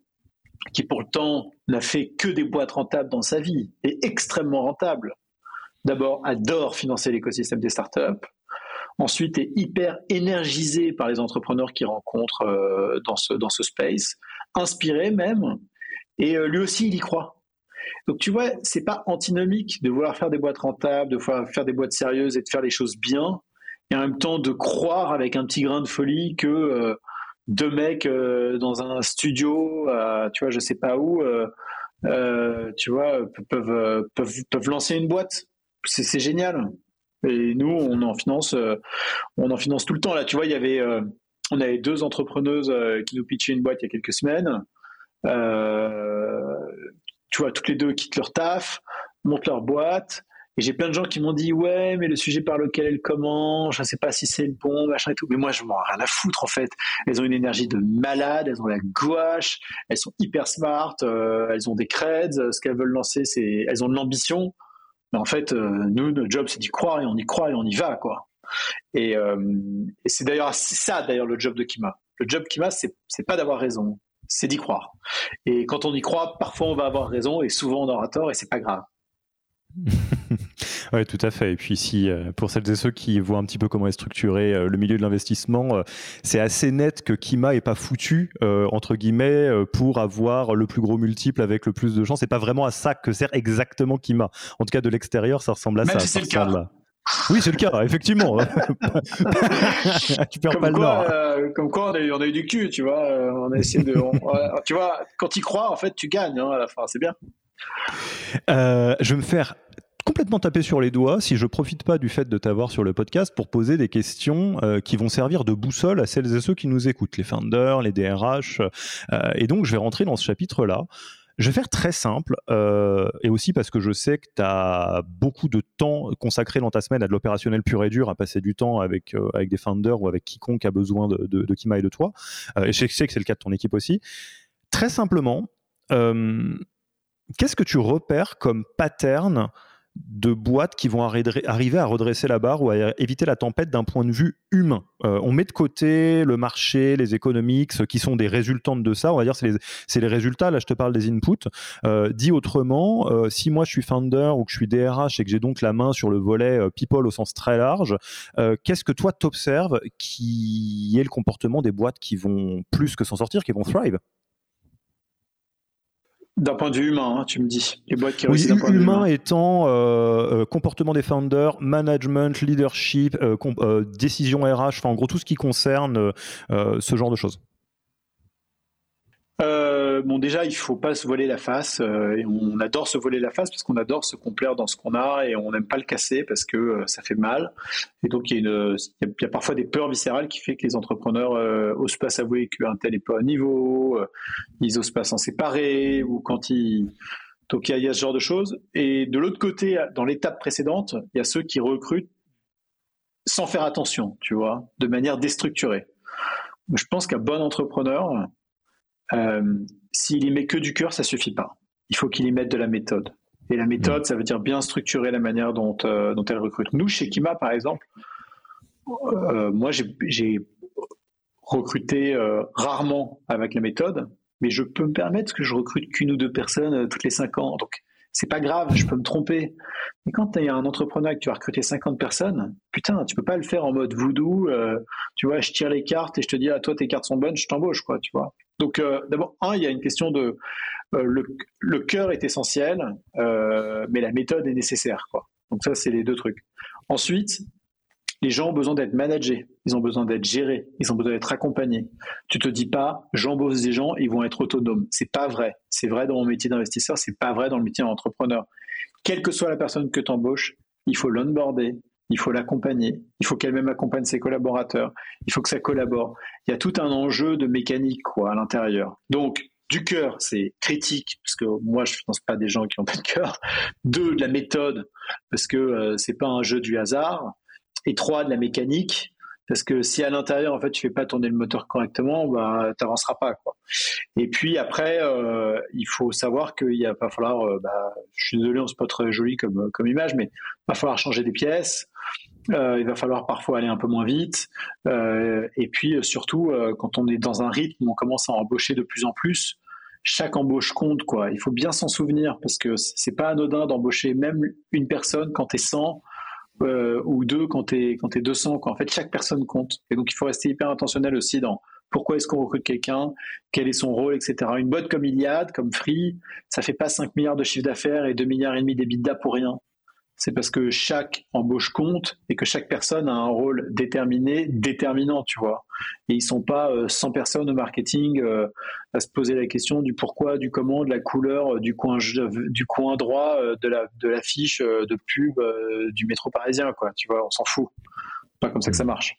qui pourtant n'a fait que des boîtes rentables dans sa vie, est extrêmement rentable. D'abord, adore financer l'écosystème des startups. Ensuite, est hyper énergisé par les entrepreneurs qu'il rencontre euh, dans, ce, dans ce space, inspiré même, et euh, lui aussi, il y croit. Donc tu vois, c'est pas antinomique de vouloir faire des boîtes rentables, de vouloir faire des boîtes sérieuses et de faire les choses bien, et en même temps de croire avec un petit grain de folie que euh, deux mecs dans un studio, tu vois, je sais pas où, tu vois, peuvent, peuvent, peuvent lancer une boîte. C'est génial. Et nous, on en finance, euh, on en finance tout le temps. Là, tu vois, il y avait, euh, on avait deux entrepreneuses euh, qui nous pitchaient une boîte il y a quelques semaines. tu vois, toutes les deux quittent leur taf, montent leur boîte. Et j'ai plein de gens qui m'ont dit ouais, mais le sujet par lequel elles commencent, je ne sais pas si c'est le bon, machin et tout. Mais moi, je m'en rien à foutre en fait. Elles ont une énergie de malade, elles ont la gouache, elles sont hyper smart, elles ont des creds. Ce qu'elles veulent lancer, c'est elles ont de l'ambition. Mais en fait, euh, nous, notre job, c'est d'y croire et on y croit et on y va, quoi. Et, euh, c'est d'ailleurs ça, d'ailleurs, le job de Kima. Le job Kima, c'est pas d'avoir raison, c'est d'y croire. Et quand on y croit, parfois on va avoir raison et souvent on aura tort et c'est pas grave. oui, tout à fait. Et puis, si, euh, pour celles et ceux qui voient un petit peu comment est structuré euh, le milieu de l'investissement, euh, c'est assez net que Kima est pas foutu, entre guillemets, pour avoir le plus gros multiple avec le plus de gens. C'est pas vraiment à ça que sert exactement Kima. En tout cas, de l'extérieur, ça ressemble à ça. c'est le cas. Oui, c'est le cas, effectivement. tu perds pas le nord. comme quoi, on a, eu, on a, eu, du cul, tu vois. on a essayé de. tu vois, quand tu crois, en fait, tu gagnes hein, à la fin. C'est bien. Euh, je vais me faire complètement taper sur les doigts si je profite pas du fait de t'avoir sur le podcast pour poser des questions euh, qui vont servir de boussole à celles et ceux qui nous écoutent, les founders, les DRH. Euh, et donc, je vais rentrer dans ce chapitre-là. Je vais faire très simple, et aussi parce que je sais que tu as beaucoup de temps consacré dans ta semaine à de l'opérationnel pur et dur, à passer du temps avec, avec des founders ou avec quiconque a besoin de, de, de Kima et de toi. et je sais que c'est le cas de ton équipe aussi. Très simplement, qu'est-ce que tu repères comme pattern de boîtes qui vont arriver à redresser la barre ou à éviter la tempête d'un point de vue humain. Euh, on met de côté le marché, les économiques, qui sont des résultantes de ça. On va dire c'est les, les, résultats. Là, je te parle des inputs. Euh, dit autrement, euh, si moi je suis founder ou que je suis DRH et que j'ai donc la main sur le volet people au sens très large, qu'est-ce que toi t'observes qui est le comportement des boîtes qui vont plus que s'en sortir, qui vont thrive? D'un point de vue humain, hein, tu me dis. Les boîtes qui oui, humain, étant euh, euh, comportement des founders, management, leadership, euh, décision RH, enfin en gros tout ce qui concerne ce genre de choses. Euh, bon, déjà, il faut pas se voler la face. Euh, et on adore se voler la face parce qu'on adore se complaire dans ce qu'on a et on n'aime pas le casser parce que euh, ça fait mal. Et donc, il y, y a parfois des peurs viscérales qui fait que les entrepreneurs osent pas s'avouer qu'un tel est pas à niveau, ils osent pas s'en séparer ou quand ils donc il y, a, ce genre de choses. Et de l'autre côté, dans l'étape précédente, il y a ceux qui recrutent sans faire attention, tu vois, de manière déstructurée. Je pense qu'un bon entrepreneur, euh, s'il y met que du cœur, ça suffit pas. Il faut qu'il y mette de la méthode. Et la méthode, ça veut dire bien structurer la manière dont, euh, elle recrute. Nous, chez Kima, par exemple, euh, moi, j'ai recruté rarement avec la méthode, mais je peux me permettre que je recrute qu'une ou deux personnes toutes les cinq ans. C'est pas grave, je peux me tromper. Mais quand tu as un entrepreneur et que tu vas recruter 50 personnes, putain, tu peux pas le faire en mode voodoo. tu vois, je tire les cartes et je te dis, ah, toi, tes cartes sont bonnes, je t'embauche, quoi, tu vois. Donc, euh, d'abord, un, il y a une question de euh, le, le cœur est essentiel, euh, mais la méthode est nécessaire. Quoi. Donc ça, c'est les deux trucs. Ensuite, les gens ont besoin d'être managés, ils ont besoin d'être gérés, ils ont besoin d'être accompagnés. Tu te dis pas, j'embauche des gens, ils vont être autonomes. C'est pas vrai. C'est vrai dans mon métier d'investisseur, c'est pas vrai dans le métier d'entrepreneur. Quelle que soit la personne que tu embauches, il faut l'onboarder, il faut l'accompagner, il faut qu'elle-même accompagne ses collaborateurs, il faut que ça collabore. Il y a tout un enjeu de mécanique à l'intérieur. Donc, du cœur, c'est critique, parce que moi, je ne finance pas des gens qui n'ont pas de cœur. Deux, de la méthode, parce que euh, c'est pas un jeu du hasard. Et trois, de la mécanique, parce que si à l'intérieur, en fait, tu fais pas tourner le moteur correctement, bah, t'avanceras pas, quoi. Et puis après, euh, il faut savoir qu'il va falloir, euh, bah, je suis désolé, c'est pas très joli comme, comme image, mais il va falloir changer des pièces. Euh, il va falloir parfois aller un peu moins vite. Euh, et puis euh, surtout, euh, quand on est dans un rythme, on commence à embaucher de plus en plus. Chaque embauche compte, quoi. Il faut bien s'en souvenir parce que c'est pas anodin d'embaucher même une personne quand t'es 100 euh, ou deux quand t'es quand es 200. Quoi. En fait, chaque personne compte. Et donc, il faut rester hyper intentionnel aussi dans pourquoi est-ce qu'on recrute quelqu'un, quel est son rôle, etc. Une boîte comme Iliad, comme Free, ça fait pas 5 milliards de chiffre d'affaires et 2 milliards et demi d'EBITDA pour rien c'est parce que chaque embauche compte et que chaque personne a un rôle déterminé, déterminant, tu vois. Et ils sont pas 100 euh, personnes au marketing euh, à se poser la question du pourquoi, du comment, de la couleur, euh, du coin, du coin droit de la de l'affiche de pub du métro parisien, quoi. Tu vois, on s'en fout. Pas comme ça que ça marche.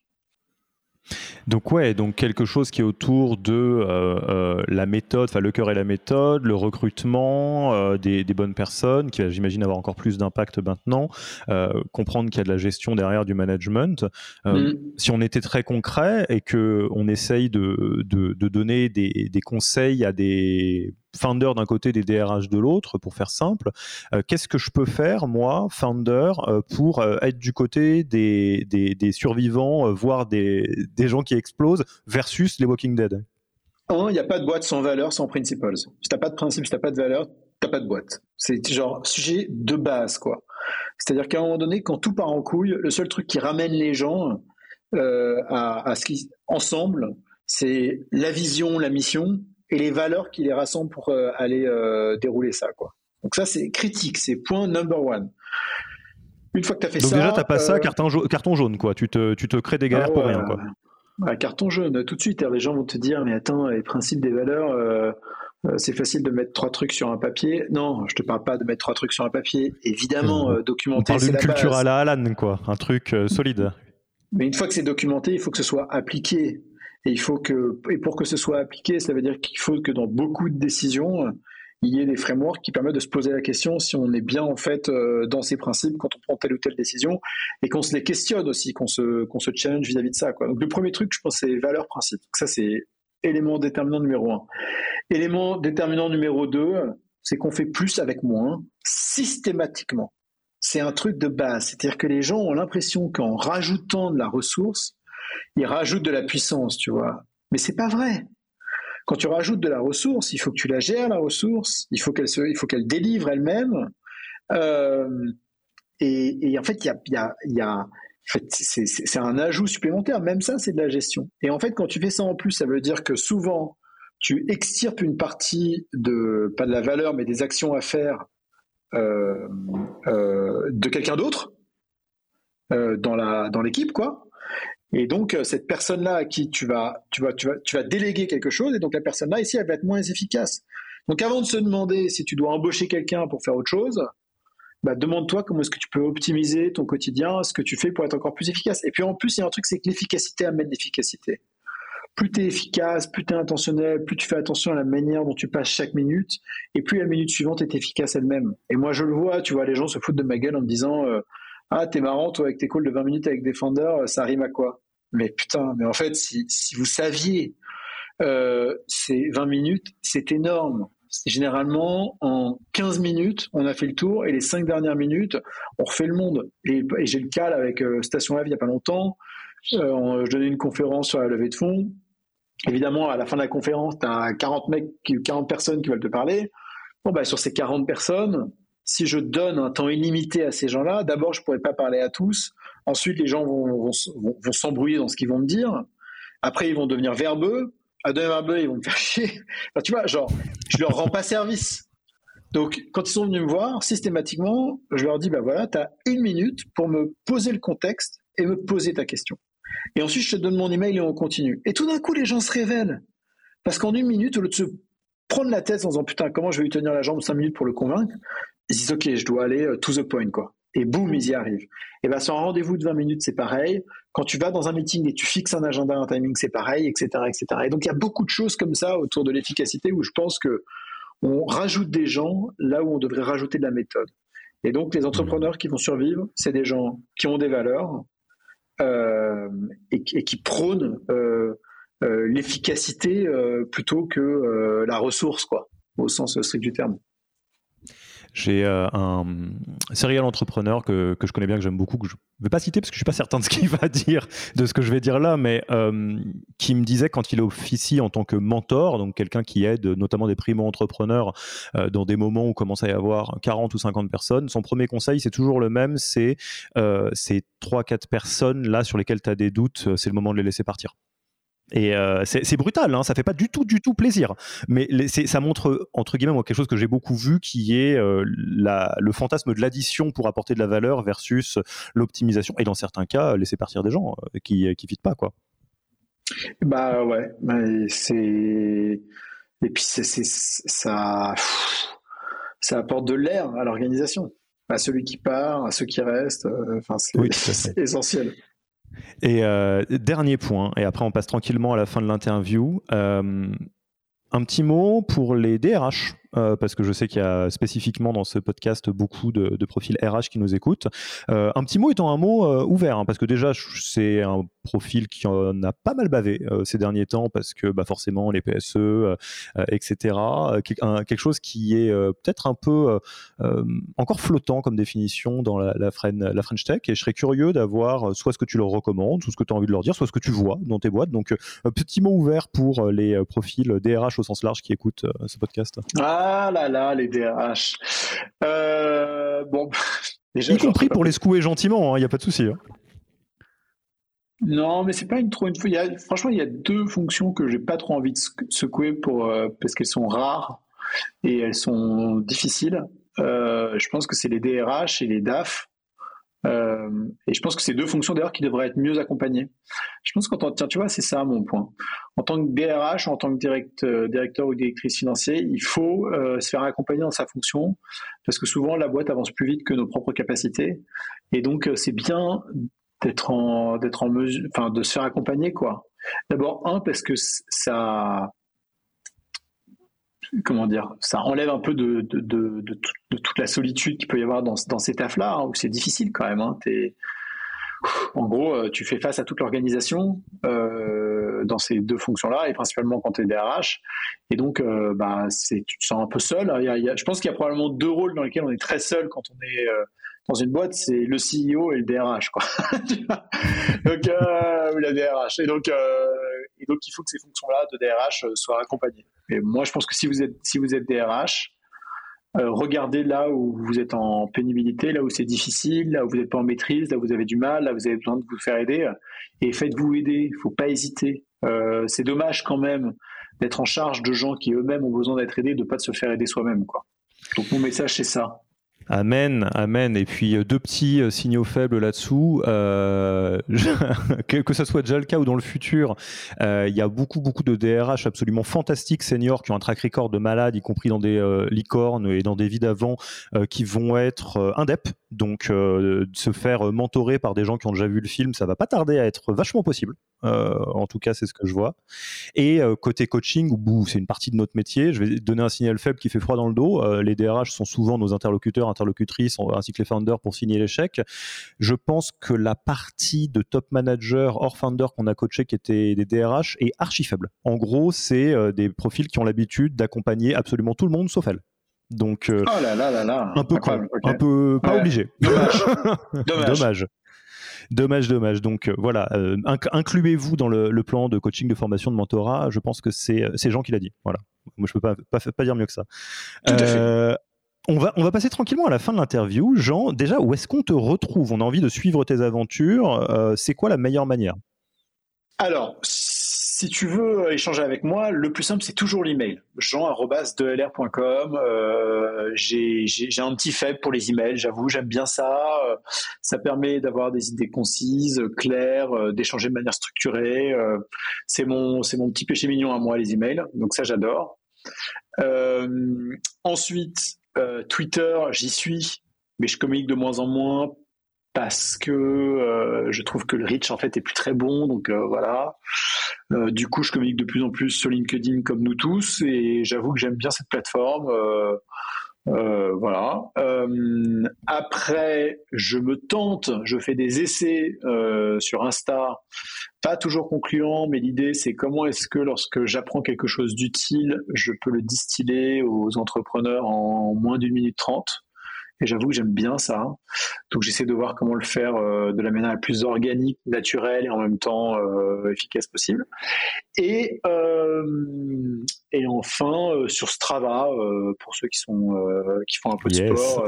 Donc ouais, donc quelque chose qui est autour de euh, euh, la méthode, enfin le cœur et la méthode, le recrutement euh, des, bonnes personnes, qui j'imagine avoir encore plus d'impact maintenant, comprendre qu'il y a de la gestion derrière du management. Mm. Si on était très concret et que on essaye de, de, donner des, des, conseils à des founder d'un côté, des DRH de l'autre, pour faire simple. Euh, qu'est-ce que je peux faire, moi, founder, euh, pour euh, être du côté des, des, survivants, voire des, des, gens qui explosent, versus les Walking Dead? Il n'y a pas de boîte sans valeur, sans principles. Si tu n'as pas de principe, si tu n'as pas de valeur, tu n'as pas de boîte. C'est genre sujet de base, quoi. C'est-à-dire qu'à un moment donné, quand tout part en couille, le seul truc qui ramène les gens à, à ce qui ensemble, c'est la vision, la mission, et les valeurs qui les rassemblent pour euh, aller euh, dérouler ça. Quoi. Donc ça, c'est critique, c'est point number one. Une fois que tu as fait ça... Donc déjà, tu pas ça, euh, carton, jaune, carton jaune, quoi. Tu te, tu te crées des galères pour rien, quoi. carton jaune, tout de suite, les gens vont te dire, mais attends, les principes des valeurs, c'est facile de mettre trois trucs sur un papier. Non, je te parle pas de mettre trois trucs sur un papier. Évidemment, documenter. On parle d'une culture à la Alan, quoi. Un truc solide. Mais une fois que c'est documenté, il faut que ce soit appliqué. Et il faut que, et pour que ce soit appliqué, ça veut dire qu'il faut que dans beaucoup de décisions, il y ait des frameworks qui permettent de se poser la question si on est bien en fait euh, dans ces principes quand on prend telle ou telle décision et qu'on se les questionne aussi, qu'on se, qu'on se challenge vis-à-vis de ça. Donc le premier truc, je pense, c'est valeurs principes. ça, c'est élément déterminant numéro un. Élément déterminant numéro deux, c'est qu'on fait plus avec moins systématiquement. C'est un truc de base. C'est-à-dire que les gens ont l'impression qu'en rajoutant de la ressource, il rajoute de la puissance, tu vois. Mais c'est pas vrai. Quand tu rajoutes de la ressource, il faut que tu la gères, la ressource, il faut qu'elle se, il faut qu'elle délivre elle-même. Euh, et, en fait, il y a, y y a c'est un ajout supplémentaire. Même ça, c'est de la gestion. Et en fait, quand tu fais ça en plus, ça veut dire que souvent, tu extirpes une partie de, pas de la valeur, mais des actions à faire euh, euh, de quelqu'un d'autre la dans l'équipe, quoi. Et donc, euh, cette personne-là à qui tu vas, tu, vas, tu, vas, tu vas déléguer quelque chose, et donc la personne-là, ici, elle va être moins efficace. Donc, avant de se demander si tu dois embaucher quelqu'un pour faire autre chose, bah, demande-toi comment est-ce que tu peux optimiser ton quotidien, ce que tu fais pour être encore plus efficace. Et puis, en plus, il y a un truc, c'est que l'efficacité amène l'efficacité. Plus tu es efficace, plus tu es intentionnel, plus tu fais attention à la manière dont tu passes chaque minute, et plus la minute suivante est efficace elle-même. Et moi, je le vois, tu vois, les gens se foutent de ma gueule en me disant... Euh, ah, t'es marrant, toi, avec tes calls de 20 minutes avec Defender, euh, ça rime à quoi? Mais putain, mais en fait, si, si vous saviez, euh, ces 20 minutes, c'est énorme. Généralement, en 15 minutes, on a fait le tour et les 5 dernières minutes, on refait le monde. Et, j'ai le cas avec euh, Station F il n'y a pas longtemps. Euh, je donnais une conférence sur la levée de fonds. Évidemment, à la fin de la conférence, tu as 40 mecs, 40 personnes qui veulent te parler. Bon, bah, sur ces 40 personnes, si je donne un temps illimité à ces gens-là, d'abord, je ne pourrais pas parler à tous. Ensuite, les gens vont, s'embrouiller dans ce qu'ils vont me dire. Après, ils vont devenir verbeux. À devenir verbeux, ils vont me faire chier. tu vois, genre, je leur rends pas service. Donc, quand ils sont venus me voir, systématiquement, je leur dis, bah voilà, tu as une minute pour me poser le contexte et me poser ta question. Et ensuite, je te donne mon email et on continue. Et tout d'un coup, les gens se révèlent. Parce qu'en une minute, au lieu de se prendre la tête en disant putain, comment je vais lui tenir la jambe cinq minutes pour le convaincre, ils disent ok, je dois aller euh, to the point quoi. Et boum, ils y arrivent. Et bien, sur un rendez-vous de 20 minutes, c'est pareil. Quand tu vas dans un meeting et tu fixes un agenda, un timing, c'est pareil, etc., etc. Et donc, il y a beaucoup de choses comme ça autour de l'efficacité où je pense que on rajoute des gens là où on devrait rajouter de la méthode. Et donc, les entrepreneurs qui vont survivre, c'est des gens qui ont des valeurs euh, et, qui prônent euh, l'efficacité plutôt que la ressource, quoi, au sens strict du terme. J'ai euh, un serial entrepreneur que, que, je connais bien, que j'aime beaucoup, que je ne vais pas citer parce que je ne suis pas certain de ce qu'il va dire, de ce que je vais dire là, mais euh, qui me disait quand il officie en tant que mentor, donc quelqu'un qui aide notamment des primo-entrepreneurs euh, dans des moments où commence à y avoir 40 ou 50 personnes, son premier conseil, c'est toujours le même, c'est ces 3-4 personnes là sur lesquelles tu as des doutes, c'est le moment de les laisser partir. Et euh, c'est brutal, hein, ça fait pas du tout, du tout plaisir. Mais ça montre, entre guillemets, moi, quelque chose que j'ai beaucoup vu, qui est euh, la, le fantasme de l'addition pour apporter de la valeur versus l'optimisation. Et dans certains cas, laisser partir des gens euh, qui ne fitent pas, quoi. Bah ouais, c'est. Et puis ça, ça apporte de l'air à l'organisation, à celui qui part, à ceux qui restent. Enfin, c'est essentiel. Et euh, dernier point, et après on passe tranquillement à la fin de l'interview. Euh, un petit mot pour les DRH, euh, parce que je sais qu'il y a spécifiquement dans ce podcast beaucoup de, profils RH qui nous écoutent. un petit mot étant un mot ouvert, hein, parce que déjà c'est un profil qui en a pas mal bavé ces derniers temps, parce que bah, forcément les PSE, etc. quelque chose qui est peut-être un peu encore flottant comme définition dans la, French Tech, et je serais curieux d'avoir soit ce que tu leur recommandes, soit ce que tu as envie de leur dire, soit ce que tu vois dans tes boîtes. Donc petit mot ouvert pour les profils DRH au sens large qui écoutent ce podcast. Ah là là, les DRH. Euh, bon, y compris pour les secouer gentiment, il hein, n'y a pas de souci. Hein. Non, mais c'est pas une trop une fois. franchement, il y a deux fonctions que j'ai pas trop envie de secouer pour euh, parce qu'elles sont rares et elles sont difficiles. Euh, je pense que c'est les DRH et les DAF. Euh, et je pense que c'est deux fonctions d'ailleurs qui devraient être mieux accompagnées. Je pense qu'en tant que, tu vois, c'est ça mon point. En tant que DRH, en tant que euh, directeur ou directrice financier, il faut euh, se faire accompagner dans sa fonction parce que souvent la boîte avance plus vite que nos propres capacités. Et donc c'est bien d'être en, d'être en mesure, enfin, de se faire accompagner, quoi. D'abord, un, parce que ça, comment dire, ça enlève un peu de, toute la solitude qu'il peut y avoir dans, ces tafs-là, hein, où c'est difficile quand même. Hein. en gros, euh, tu fais face à toute l'organisation euh, dans ces deux fonctions-là, et principalement quand tu es DRH. Et donc, euh, bah, tu te sens un peu seul. je pense qu'il y a probablement deux rôles dans lesquels on est très seul quand on est dans une boîte, c'est le CEO et le DRH, quoi. donc, euh, la DRH. Et donc, euh, et donc, il faut que ces fonctions-là de DRH euh, soient accompagnées. Et moi, je pense que si vous êtes, si vous êtes DRH, euh, regardez là où vous êtes en pénibilité, là où c'est difficile, là où vous n'êtes pas en maîtrise, là où vous avez du mal, là où vous avez besoin de vous faire aider, et faites-vous aider. Il faut pas hésiter. C'est dommage quand même d'être en charge de gens qui eux-mêmes ont besoin d'être aidés, de pas de se faire aider soi-même, quoi. Donc mon message c'est ça. Amen, amen. Et puis euh, deux petits euh, signaux faibles là-dessous. Euh, que, que ce soit déjà le cas ou dans le futur, il y a beaucoup, beaucoup de DRH absolument fantastiques seniors qui ont un track record de malade, y compris dans des licornes et dans des vies d'avant, qui vont être indep. Donc, se faire mentorer par des gens qui ont déjà vu le film, ça va pas tarder à être vachement possible. en tout cas, c'est ce que je vois. Et côté coaching, c'est une partie de notre métier. Je vais donner un signal faible qui fait froid dans le dos. les DRH sont souvent nos interlocuteurs interlocutrices ainsi que les founders pour signer l'échec. Je pense que la partie de top manager hors founder qu'on a coaché qui était des DRH est archi faible. En gros, c'est euh, des profils qui ont l'habitude d'accompagner absolument tout le monde sauf elle. Donc, euh, oh là là là là. un peu un peu pas obligé. Dommage. dommage. dommage. Dommage, Donc euh, voilà, incluez-vous dans le, plan de coaching, de formation, de mentorat. Je pense que c'est Jean qui l'a dit. Voilà. Moi, je peux pas, pas, pas, dire mieux que ça. Tout à fait. On va, passer tranquillement à la fin de l'interview. Jean, déjà, où est-ce qu'on te retrouve? On a envie de suivre tes aventures. Euh, c'est quoi la meilleure manière? Alors, si tu veux échanger avec moi, le plus simple, c'est toujours l'email. jean.delr.com. Euh, j'ai un petit faible pour les emails, j'avoue, j'aime bien ça. Euh, ça permet d'avoir des idées concises, claires, euh, d'échanger de manière structurée. c'est mon, mon petit péché mignon à moi, les emails. Donc ça, j'adore. ensuite, euh, Twitter, j'y suis. mais je communique de moins en moins parce que euh, je trouve que le reach en fait est plus très bon. Donc euh, voilà. Du coup, je communique de plus en plus sur LinkedIn comme nous tous, et j'avoue que j'aime bien cette plateforme. Voilà. après, je me tente, je fais des essais sur Insta, pas toujours concluants, mais l'idée c'est comment est-ce que lorsque j'apprends quelque chose d'utile, je peux le distiller aux entrepreneurs en moins d'une minute trente. Et j'avoue que j'aime bien ça. Donc j'essaie de voir comment le faire euh, de la manière la plus organique, naturelle et en même temps euh, efficace possible. Et, euh, et enfin sur Strava pour ceux qui sont qui font un peu de sport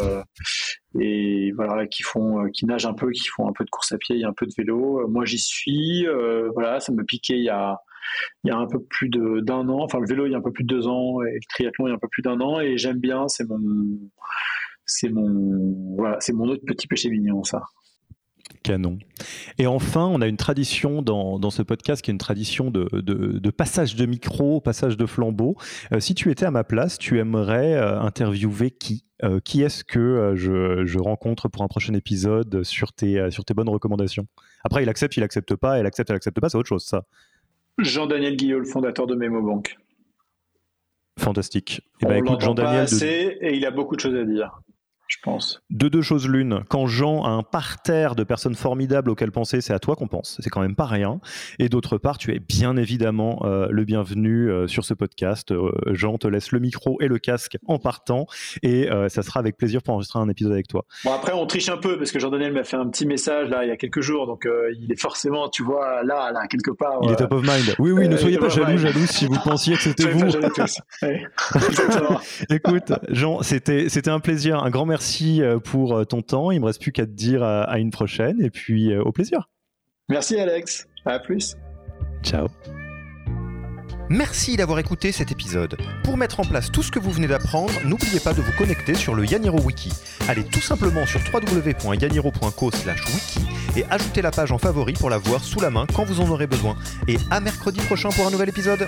et voilà qui font qui nagent un peu, qui font un peu de course à pied et un peu de vélo. Moi j'y suis. voilà, ça me piquait il y a il y a un peu plus d'un an. Enfin, le vélo, il y a un peu plus de deux ans, et le triathlon, il y a un peu plus d'un an, et j'aime bien. C'est mon, c'est mon, voilà, c'est mon autre petit péché mignon, ça. Canon. Et enfin, on a une tradition dans, dans, ce podcast qui est une tradition de, de, passage de micro, passage de flambeau. Euh, si tu étais à ma place, tu aimerais euh, interviewer qui? Euh, Qui est-ce que je, je, rencontre pour un prochain épisode sur tes, sur tes bonnes recommandations? Après, il accepte, il accepte pas, elle accepte, elle accepte pas, c'est autre chose, ça. Jean-Daniel Guillot, le fondateur de MemoBank. Fantastique. Et eh ben, écoute, Jean-Daniel. Et il a beaucoup de choses à dire pense. De deux choses l'une, quand Jean a un parterre de personnes formidables auxquelles penser, c'est à toi qu'on pense, c'est quand même pas rien. Et d'autre part, tu es bien évidemment euh, le bienvenu euh, sur ce podcast. Euh, Jean te laisse le micro et le casque en partant, et ça sera avec plaisir pour enregistrer un épisode avec toi. Bon après, on triche un peu parce que Jean-Daniel m'a fait un petit message là il y a quelques jours, donc il est forcément, tu vois, là, là quelque part. Il est top of mind. Oui, oui, ne soyez pas jaloux, jaloux si vous pensiez que c'était vous. Écoute, Jean, c'était c'était un plaisir, un grand merci merci euh, pour euh, ton temps. Il me reste plus qu'à te dire euh, à une prochaine et puis au plaisir. Merci Alex. À plus. Ciao. Merci d'avoir écouté cet épisode. Pour mettre en place tout ce que vous venez d'apprendre, n'oubliez pas de vous connecter sur le Yaniro Wiki. Allez tout simplement sur www.yaniro.co/wiki et ajoutez la page en favori pour la voir sous la main quand vous en aurez besoin. Et à mercredi prochain pour un nouvel épisode.